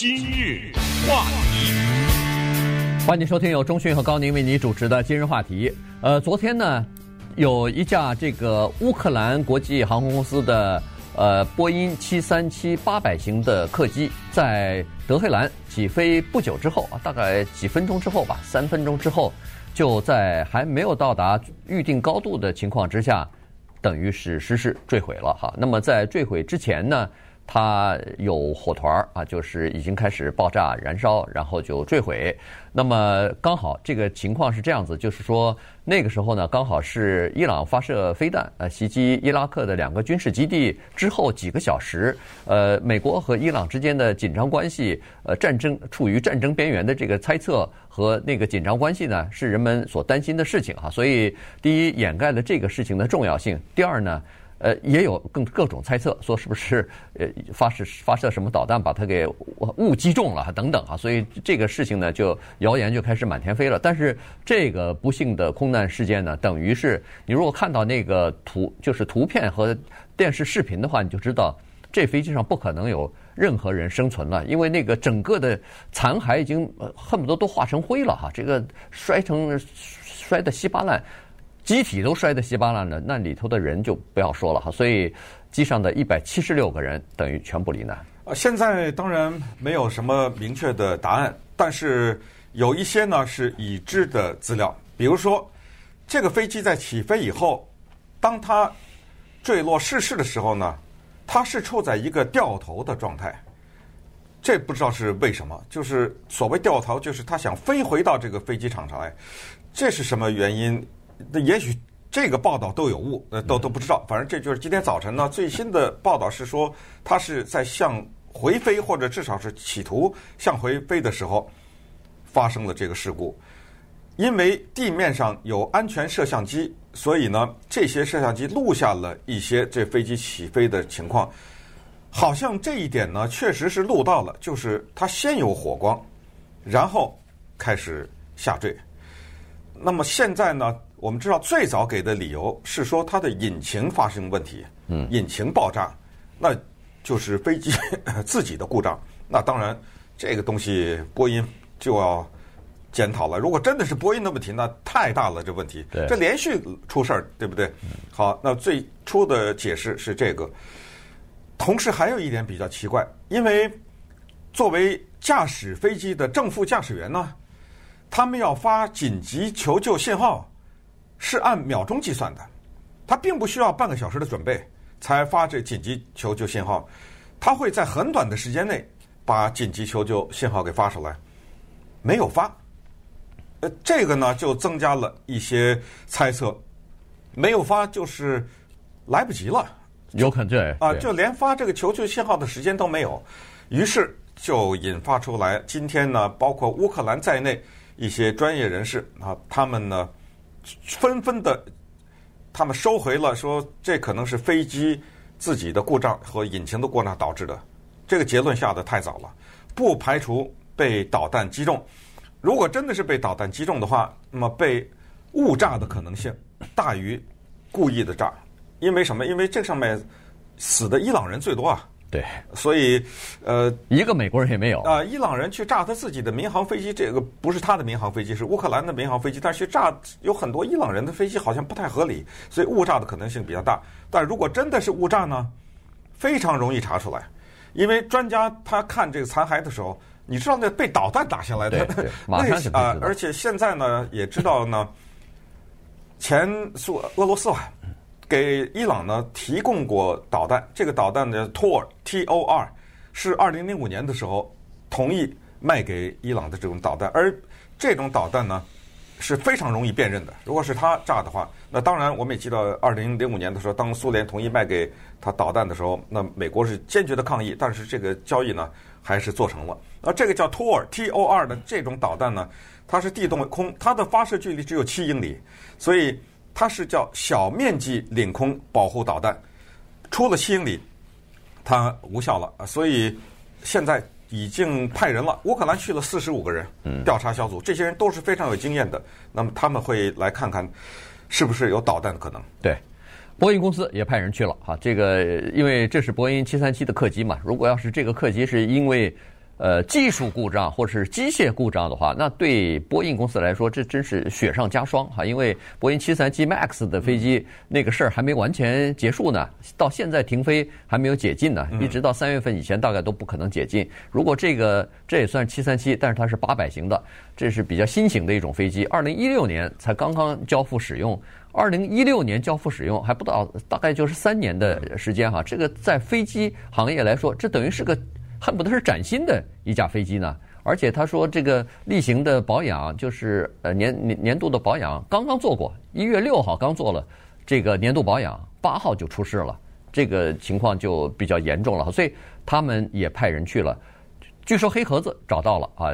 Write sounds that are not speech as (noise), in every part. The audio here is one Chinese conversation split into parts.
今日话题，欢迎收听由中讯和高宁为你主持的今日话题。呃，昨天呢，有一架这个乌克兰国际航空公司的呃波音七三七八百型的客机在德黑兰起飞不久之后啊，大概几分钟之后吧，三分钟之后，就在还没有到达预定高度的情况之下，等于是失事坠毁了哈。那么在坠毁之前呢，它有火团儿啊，就是已经开始爆炸燃烧，然后就坠毁。那么刚好这个情况是这样子，就是说那个时候呢，刚好是伊朗发射飞弹呃袭击伊拉克的两个军事基地之后几个小时，呃，美国和伊朗之间的紧张关系，呃，战争处于战争边缘的这个猜测和那个紧张关系呢，是人们所担心的事情哈。所以第一掩盖了这个事情的重要性，第二呢。呃，也有更各种猜测，说是不是呃发射发射什么导弹把它给误击中了等等啊，所以这个事情呢，就谣言就开始满天飞了。但是这个不幸的空难事件呢，等于是你如果看到那个图，就是图片和电视视频的话，你就知道这飞机上不可能有任何人生存了，因为那个整个的残骸已经恨不得都化成灰了哈，这个摔成摔得稀巴烂。机体都摔得稀巴烂了，那里头的人就不要说了哈。所以机上的一百七十六个人等于全部罹难。呃，现在当然没有什么明确的答案，但是有一些呢是已知的资料，比如说这个飞机在起飞以后，当它坠落逝世的时候呢，它是处在一个掉头的状态。这不知道是为什么，就是所谓掉头，就是它想飞回到这个飞机场上来，这是什么原因？那也许这个报道都有误，呃，都都不知道。反正这就是今天早晨呢，最新的报道是说，他是在向回飞，或者至少是企图向回飞的时候发生了这个事故。因为地面上有安全摄像机，所以呢，这些摄像机录下了一些这飞机起飞的情况。好像这一点呢，确实是录到了，就是它先有火光，然后开始下坠。那么现在呢？我们知道最早给的理由是说它的引擎发生问题，嗯，引擎爆炸，那就是飞机 (laughs) 自己的故障。那当然，这个东西波音就要检讨了。如果真的是波音的问题，那太大了，这问题，这连续出事儿，对不对？好，那最初的解释是这个。同时还有一点比较奇怪，因为作为驾驶飞机的正副驾驶员呢，他们要发紧急求救信号。是按秒钟计算的，他并不需要半个小时的准备才发这紧急求救信号，他会在很短的时间内把紧急求救信号给发出来，没有发，呃，这个呢就增加了一些猜测，没有发就是来不及了，有可能对啊，就连发这个求救信号的时间都没有，于是就引发出来今天呢，包括乌克兰在内一些专业人士啊，他们呢。纷纷的，他们收回了，说这可能是飞机自己的故障和引擎的故障导致的。这个结论下得太早了，不排除被导弹击中。如果真的是被导弹击中的话，那么被误炸的可能性大于故意的炸。因为什么？因为这上面死的伊朗人最多啊。对，所以，呃，一个美国人也没有啊。伊朗人去炸他自己的民航飞机，这个不是他的民航飞机，是乌克兰的民航飞机。但是去炸有很多伊朗人的飞机，好像不太合理，所以误炸的可能性比较大。但如果真的是误炸呢，非常容易查出来，因为专家他看这个残骸的时候，你知道那被导弹打下来的，(laughs) 马上就啊，而且现在呢也知道呢，前苏俄罗斯啊。给伊朗呢提供过导弹，这个导弹的 Tor T O R 是二零零五年的时候同意卖给伊朗的这种导弹，而这种导弹呢是非常容易辨认的。如果是他炸的话，那当然我们也记得二零零五年的时候，当苏联同意卖给他导弹的时候，那美国是坚决的抗议，但是这个交易呢还是做成了。而这个叫 Tor T O R 的这种导弹呢，它是地动空，它的发射距离只有七英里，所以。它是叫小面积领空保护导弹，出了七英里，它无效了。所以现在已经派人了，乌克兰去了四十五个人调查小组，这些人都是非常有经验的。那么他们会来看看是不是有导弹的可能。对，波音公司也派人去了哈。这个因为这是波音七三七的客机嘛，如果要是这个客机是因为呃，技术故障或者是机械故障的话，那对波音公司来说，这真是雪上加霜哈。因为波音七三七 MAX 的飞机那个事儿还没完全结束呢，到现在停飞还没有解禁呢，一直到三月份以前大概都不可能解禁。如果这个这也算七三七，但是它是八百型的，这是比较新型的一种飞机，二零一六年才刚刚交付使用，二零一六年交付使用还不到，大概就是三年的时间哈。这个在飞机行业来说，这等于是个。恨不得是崭新的一架飞机呢，而且他说这个例行的保养就是呃年年年度的保养刚刚做过，一月六号刚做了这个年度保养，八号就出事了，这个情况就比较严重了，所以他们也派人去了。据说黑盒子找到了啊，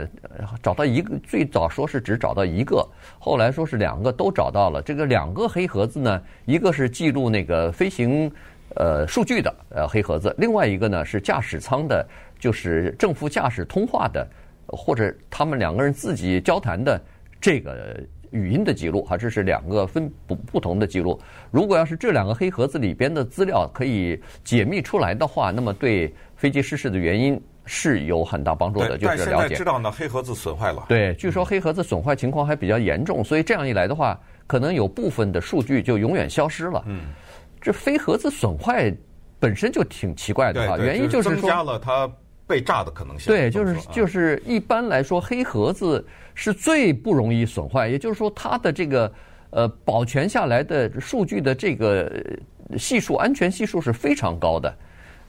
找到一个，最早说是只找到一个，后来说是两个都找到了。这个两个黑盒子呢，一个是记录那个飞行呃数据的呃黑盒子，另外一个呢是驾驶舱的。就是正副驾驶通话的，或者他们两个人自己交谈的这个语音的记录，哈，这是两个分不不同的记录。如果要是这两个黑盒子里边的资料可以解密出来的话，那么对飞机失事的原因是有很大帮助的。就是了解。但现在知道呢，黑盒子损坏了。对，据说黑盒子损坏情况还比较严重，所以这样一来的话，可能有部分的数据就永远消失了。嗯，这非盒子损坏本身就挺奇怪的哈，原因就是说增加了它。被炸的可能性。对，就是就是一般来说，黑盒子是最不容易损坏，也就是说，它的这个呃保全下来的数据的这个系数，安全系数是非常高的。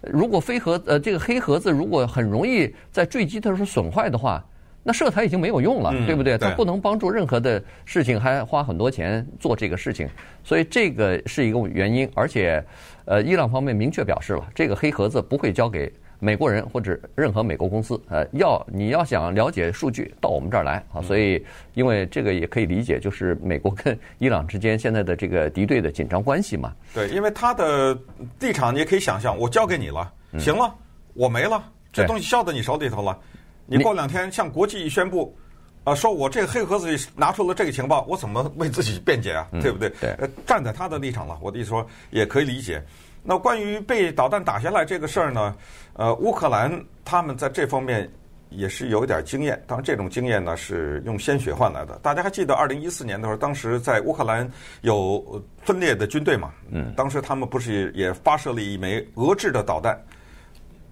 如果飞盒呃这个黑盒子如果很容易在坠机的时候损坏的话，那设台已经没有用了，对不对？它不能帮助任何的事情，还花很多钱做这个事情，所以这个是一个原因。而且，呃，伊朗方面明确表示了，这个黑盒子不会交给。美国人或者任何美国公司，呃，要你要想了解数据，到我们这儿来啊。所以，因为这个也可以理解，就是美国跟伊朗之间现在的这个敌对的紧张关系嘛。对，因为他的立场你也可以想象，我交给你了，行了，我没了，这东西交到你手里头了。你过两天向国际一宣布，啊，说我这个黑盒子里拿出了这个情报，我怎么为自己辩解啊？对不对？对，站在他的立场了，我的意思说也可以理解。那关于被导弹打下来这个事儿呢，呃，乌克兰他们在这方面也是有一点经验，当然这种经验呢是用鲜血换来的。大家还记得二零一四年的时候，当时在乌克兰有分裂的军队嘛？嗯，当时他们不是也发射了一枚俄制的导弹，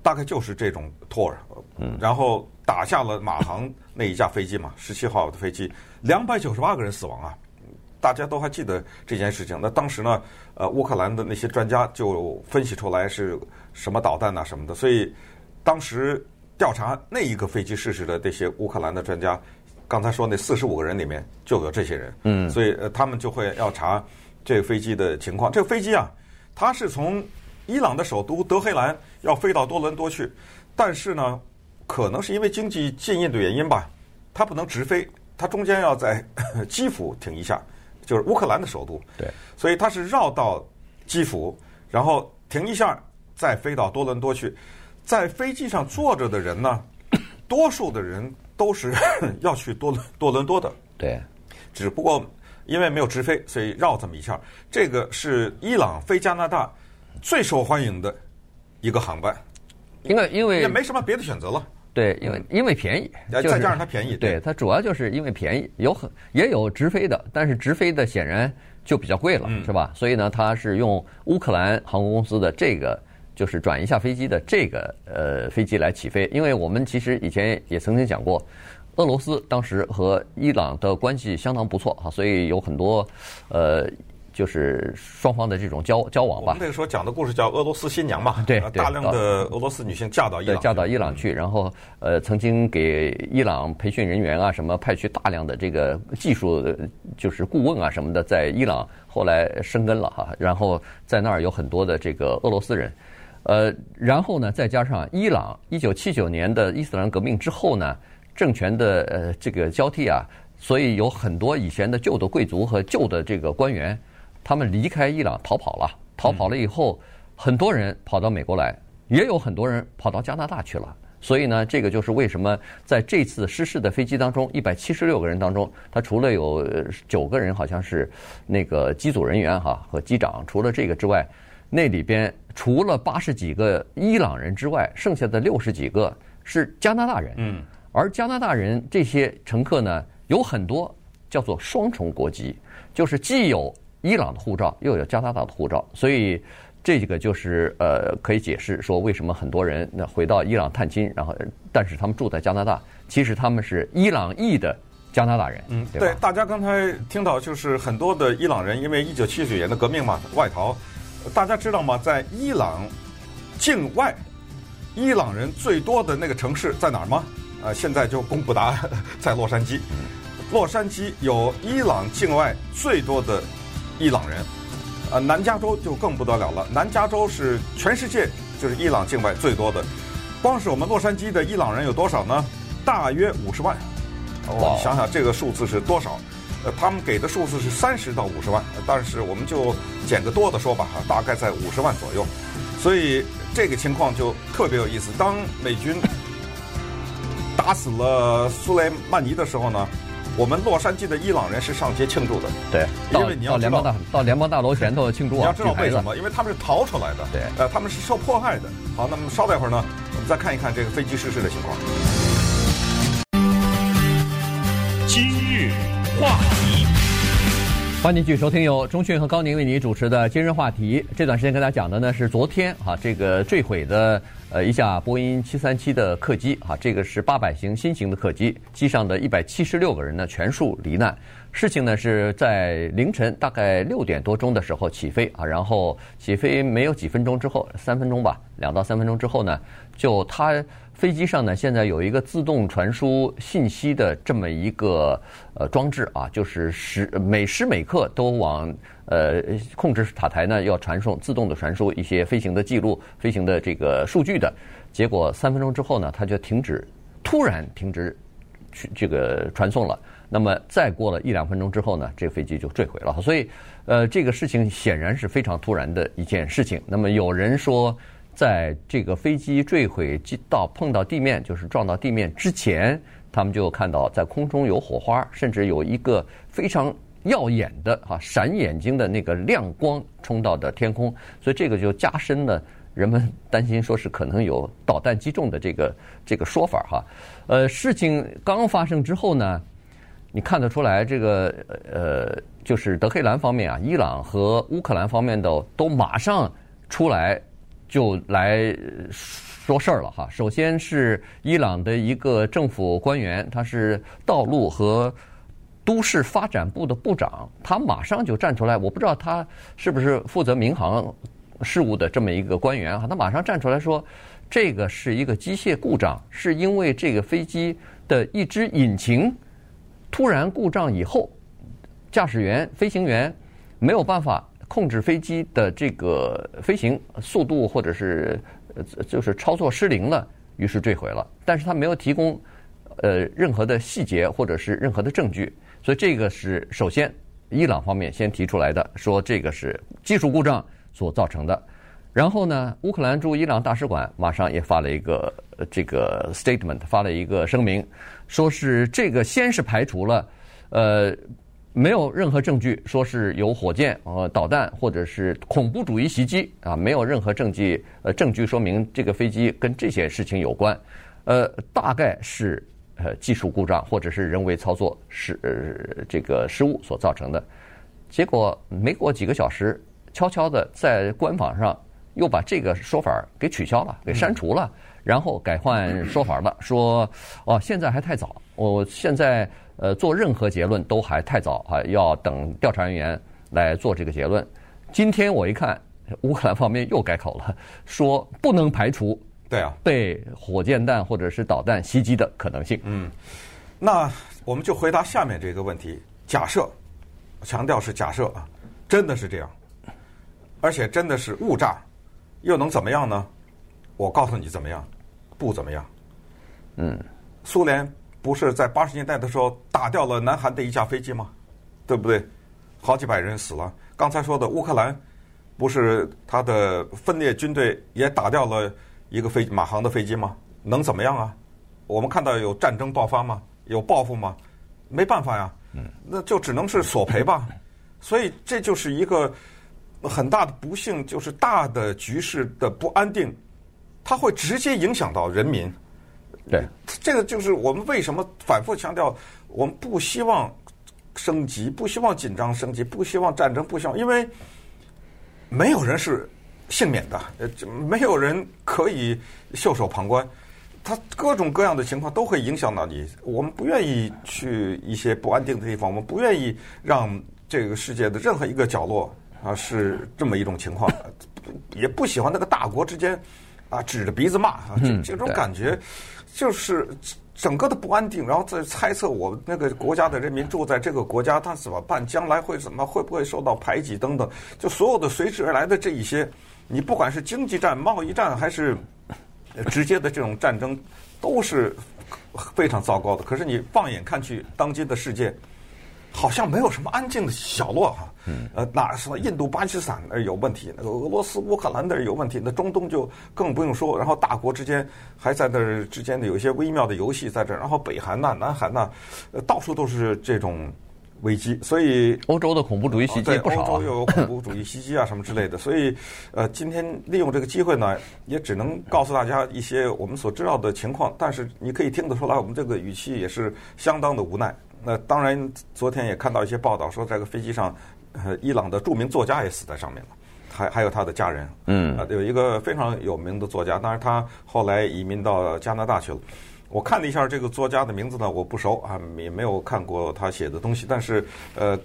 大概就是这种托尔，嗯，然后打下了马航那一架飞机嘛，十七号的飞机，两百九十八个人死亡啊。大家都还记得这件事情。那当时呢，呃，乌克兰的那些专家就分析出来是什么导弹呐什么的。所以当时调查那一个飞机失事的这些乌克兰的专家，刚才说那四十五个人里面就有这些人。嗯。所以呃，他们就会要查这个飞机的情况。这个飞机啊，它是从伊朗的首都德黑兰要飞到多伦多去，但是呢，可能是因为经济禁运的原因吧，它不能直飞，它中间要在 (laughs) 基辅停一下。就是乌克兰的首都，对，所以它是绕到基辅，然后停一下，再飞到多伦多去。在飞机上坐着的人呢，(coughs) 多数的人都是 (coughs) 要去多伦多伦多的，对。只不过因为没有直飞，所以绕这么一下。这个是伊朗飞加拿大最受欢迎的一个航班，因为因为也没什么别的选择了。对，因为因为便宜，再加上它便宜，对，它主要就是因为便宜，有很也有直飞的，但是直飞的显然就比较贵了，是吧？所以呢，它是用乌克兰航空公司的这个就是转一下飞机的这个呃飞机来起飞，因为我们其实以前也曾经讲过，俄罗斯当时和伊朗的关系相当不错哈，所以有很多呃。就是双方的这种交交往吧。我们那个时候讲的故事叫《俄罗斯新娘》嘛，对，大量的俄罗斯女性嫁到伊朗，嫁到伊朗去，然后呃，曾经给伊朗培训人员啊，什么派去大量的这个技术就是顾问啊什么的，在伊朗后来生根了哈，然后在那儿有很多的这个俄罗斯人，呃，然后呢，再加上伊朗一九七九年的伊斯兰革命之后呢，政权的呃这个交替啊，所以有很多以前的旧的贵族和旧的这个官员。他们离开伊朗逃跑了，逃跑了以后，很多人跑到美国来，也有很多人跑到加拿大去了。所以呢，这个就是为什么在这次失事的飞机当中，一百七十六个人当中，他除了有九个人好像是那个机组人员哈和机长，除了这个之外，那里边除了八十几个伊朗人之外，剩下的六十几个是加拿大人。嗯，而加拿大人这些乘客呢，有很多叫做双重国籍，就是既有伊朗的护照，又有加拿大的护照，所以这个就是呃，可以解释说为什么很多人那回到伊朗探亲，然后但是他们住在加拿大，其实他们是伊朗裔的。加拿大人，嗯，对，大家刚才听到就是很多的伊朗人，因为一九七九年的革命嘛，外逃。大家知道吗？在伊朗境外，伊朗人最多的那个城市在哪儿吗？呃，现在就公布答案，(laughs) 在洛杉矶。洛杉矶有伊朗境外最多的伊朗人，呃，南加州就更不得了了。南加州是全世界就是伊朗境外最多的，光是我们洛杉矶的伊朗人有多少呢？大约五十万。哦，你想想这个数字是多少？呃，他们给的数字是三十到五十万，但是我们就减个多的说吧，哈，大概在五十万左右。所以这个情况就特别有意思。当美军打死了苏莱曼尼的时候呢，我们洛杉矶的伊朗人是上街庆祝的。对，因为你要知道到联邦大到联邦大楼前头庆祝啊，你要知道为什么？因为他们是逃出来的。对，呃，他们是受迫害的。好，那么稍待会儿呢，我们再看一看这个飞机失事的情况。今日话题，欢迎继续收听由中讯和高宁为你主持的今日话题。这段时间跟大家讲的呢是昨天啊这个坠毁的呃一架波音七三七的客机啊，这个是八百型新型的客机，机上的一百七十六个人呢全数罹难。事情呢是在凌晨大概六点多钟的时候起飞啊，然后起飞没有几分钟之后，三分钟吧，两到三分钟之后呢，就它。飞机上呢，现在有一个自动传输信息的这么一个呃装置啊，就是时每时每刻都往呃控制塔台呢要传送自动的传输一些飞行的记录、飞行的这个数据的。结果三分钟之后呢，它就停止，突然停止这个传送了。那么再过了一两分钟之后呢，这个飞机就坠毁了。所以呃，这个事情显然是非常突然的一件事情。那么有人说。在这个飞机坠毁到碰到地面，就是撞到地面之前，他们就看到在空中有火花，甚至有一个非常耀眼的哈闪眼睛的那个亮光冲到的天空，所以这个就加深了人们担心说是可能有导弹击中的这个这个说法哈。呃，事情刚发生之后呢，你看得出来这个呃，就是德黑兰方面啊，伊朗和乌克兰方面的都马上出来。就来说事儿了哈。首先是伊朗的一个政府官员，他是道路和都市发展部的部长，他马上就站出来。我不知道他是不是负责民航事务的这么一个官员哈，他马上站出来说，这个是一个机械故障，是因为这个飞机的一只引擎突然故障以后，驾驶员、飞行员没有办法。控制飞机的这个飞行速度，或者是呃，就是操作失灵了，于是坠毁了。但是他没有提供呃任何的细节或者是任何的证据，所以这个是首先伊朗方面先提出来的，说这个是技术故障所造成的。然后呢，乌克兰驻伊朗大使馆马上也发了一个这个 statement，发了一个声明，说是这个先是排除了呃。没有任何证据说是有火箭、呃导弹或者是恐怖主义袭击啊，没有任何证据呃证据说明这个飞机跟这些事情有关，呃，大概是呃技术故障或者是人为操作失呃这个失误所造成的。结果没过几个小时，悄悄的在官网上又把这个说法给取消了，给删除了，然后改换说法了，说哦现在还太早，我现在。呃，做任何结论都还太早啊，要等调查人员来做这个结论。今天我一看，乌克兰方面又改口了，说不能排除对啊被火箭弹或者是导弹袭击的可能性。嗯，那我们就回答下面这个问题：假设，强调是假设啊，真的是这样，而且真的是误炸，又能怎么样呢？我告诉你怎么样，不怎么样。嗯，苏联。不是在八十年代的时候打掉了南韩的一架飞机吗？对不对？好几百人死了。刚才说的乌克兰，不是他的分裂军队也打掉了一个飞马航的飞机吗？能怎么样啊？我们看到有战争爆发吗？有报复吗？没办法呀，那就只能是索赔吧。所以这就是一个很大的不幸，就是大的局势的不安定，它会直接影响到人民。对，这个就是我们为什么反复强调，我们不希望升级，不希望紧张升级，不希望战争，不希望，因为没有人是幸免的，呃，没有人可以袖手旁观。他各种各样的情况都会影响到你。我们不愿意去一些不安定的地方，我们不愿意让这个世界的任何一个角落啊是这么一种情况，也不喜欢那个大国之间啊指着鼻子骂啊，这这种感觉就是整个的不安定，然后再猜测我那个国家的人民住在这个国家他怎么办，将来会怎么，会不会受到排挤等等，就所有的随之而来的这一些，你不管是经济战、贸易战 (laughs) 还是。直接的这种战争都是非常糟糕的。可是你放眼看去，当今的世界好像没有什么安静的角落哈。呃，哪什么印度、巴基斯坦那儿有问题，那个俄罗斯、乌克兰那儿有问题，那中东就更不用说。然后大国之间还在那儿之间的有一些微妙的游戏在这儿。然后北韩呐、南韩呐，呃，到处都是这种。危机，所以欧洲的恐怖主义袭击不少，欧洲又有恐怖主义袭击啊 (laughs) 什么之类的，所以呃，今天利用这个机会呢，也只能告诉大家一些我们所知道的情况，但是你可以听得出来，我们这个语气也是相当的无奈。那当然，昨天也看到一些报道说，这个飞机上，呃，伊朗的著名作家也死在上面了，还还有他的家人，嗯，有一个非常有名的作家，当然他后来移民到加拿大去了。我看了一下这个作家的名字呢，我不熟啊，也没有看过他写的东西。但是，呃，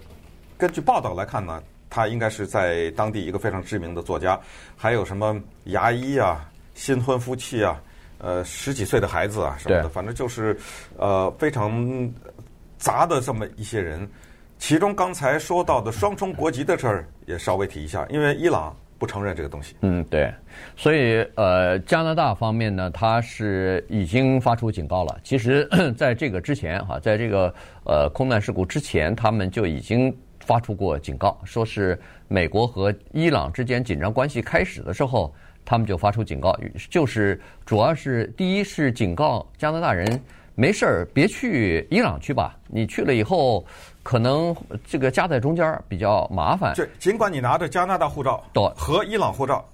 根据报道来看呢，他应该是在当地一个非常知名的作家。还有什么牙医啊、新婚夫妻啊、呃十几岁的孩子啊什么的，反正就是呃非常杂的这么一些人。其中刚才说到的双重国籍的事儿也稍微提一下，因为伊朗。不承认这个东西。嗯，对，所以呃，加拿大方面呢，他是已经发出警告了。其实，在这个之前哈，在这个呃空难事故之前，他们就已经发出过警告，说是美国和伊朗之间紧张关系开始的时候，他们就发出警告，就是主要是第一是警告加拿大人没事儿别去伊朗去吧，你去了以后。可能这个夹在中间比较麻烦。对，尽管你拿着加拿大护照和伊朗护照，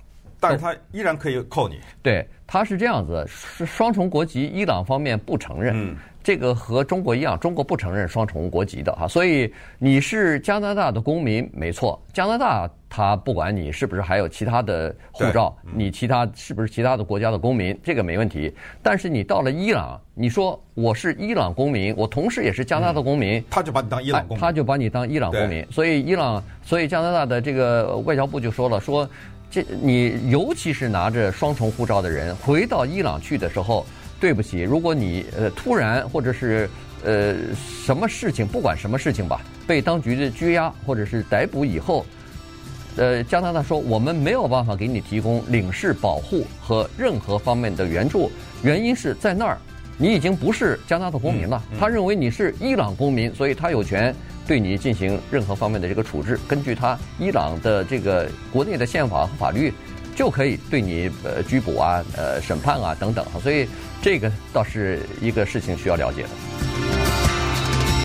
但是他依然可以扣你。对，他是这样子，是双重国籍，伊朗方面不承认。嗯。这个和中国一样，中国不承认双重国籍的哈，所以你是加拿大的公民，没错，加拿大他不管你是不是还有其他的护照，你其他是不是其他的国家的公民，这个没问题。但是你到了伊朗，你说我是伊朗公民，我同时也是加拿大公民，他就把你当伊朗公民，他就把你当伊朗公民。所以伊朗，所以加拿大的这个外交部就说了，说这你尤其是拿着双重护照的人回到伊朗去的时候。对不起，如果你呃突然或者是呃什么事情，不管什么事情吧，被当局的拘押或者是逮捕以后，呃，加拿大说我们没有办法给你提供领事保护和任何方面的援助，原因是在那儿你已经不是加拿大公民了，他认为你是伊朗公民，所以他有权对你进行任何方面的这个处置，根据他伊朗的这个国内的宪法和法律。就可以对你呃拘捕啊、呃审判啊等等，所以这个倒是一个事情需要了解的。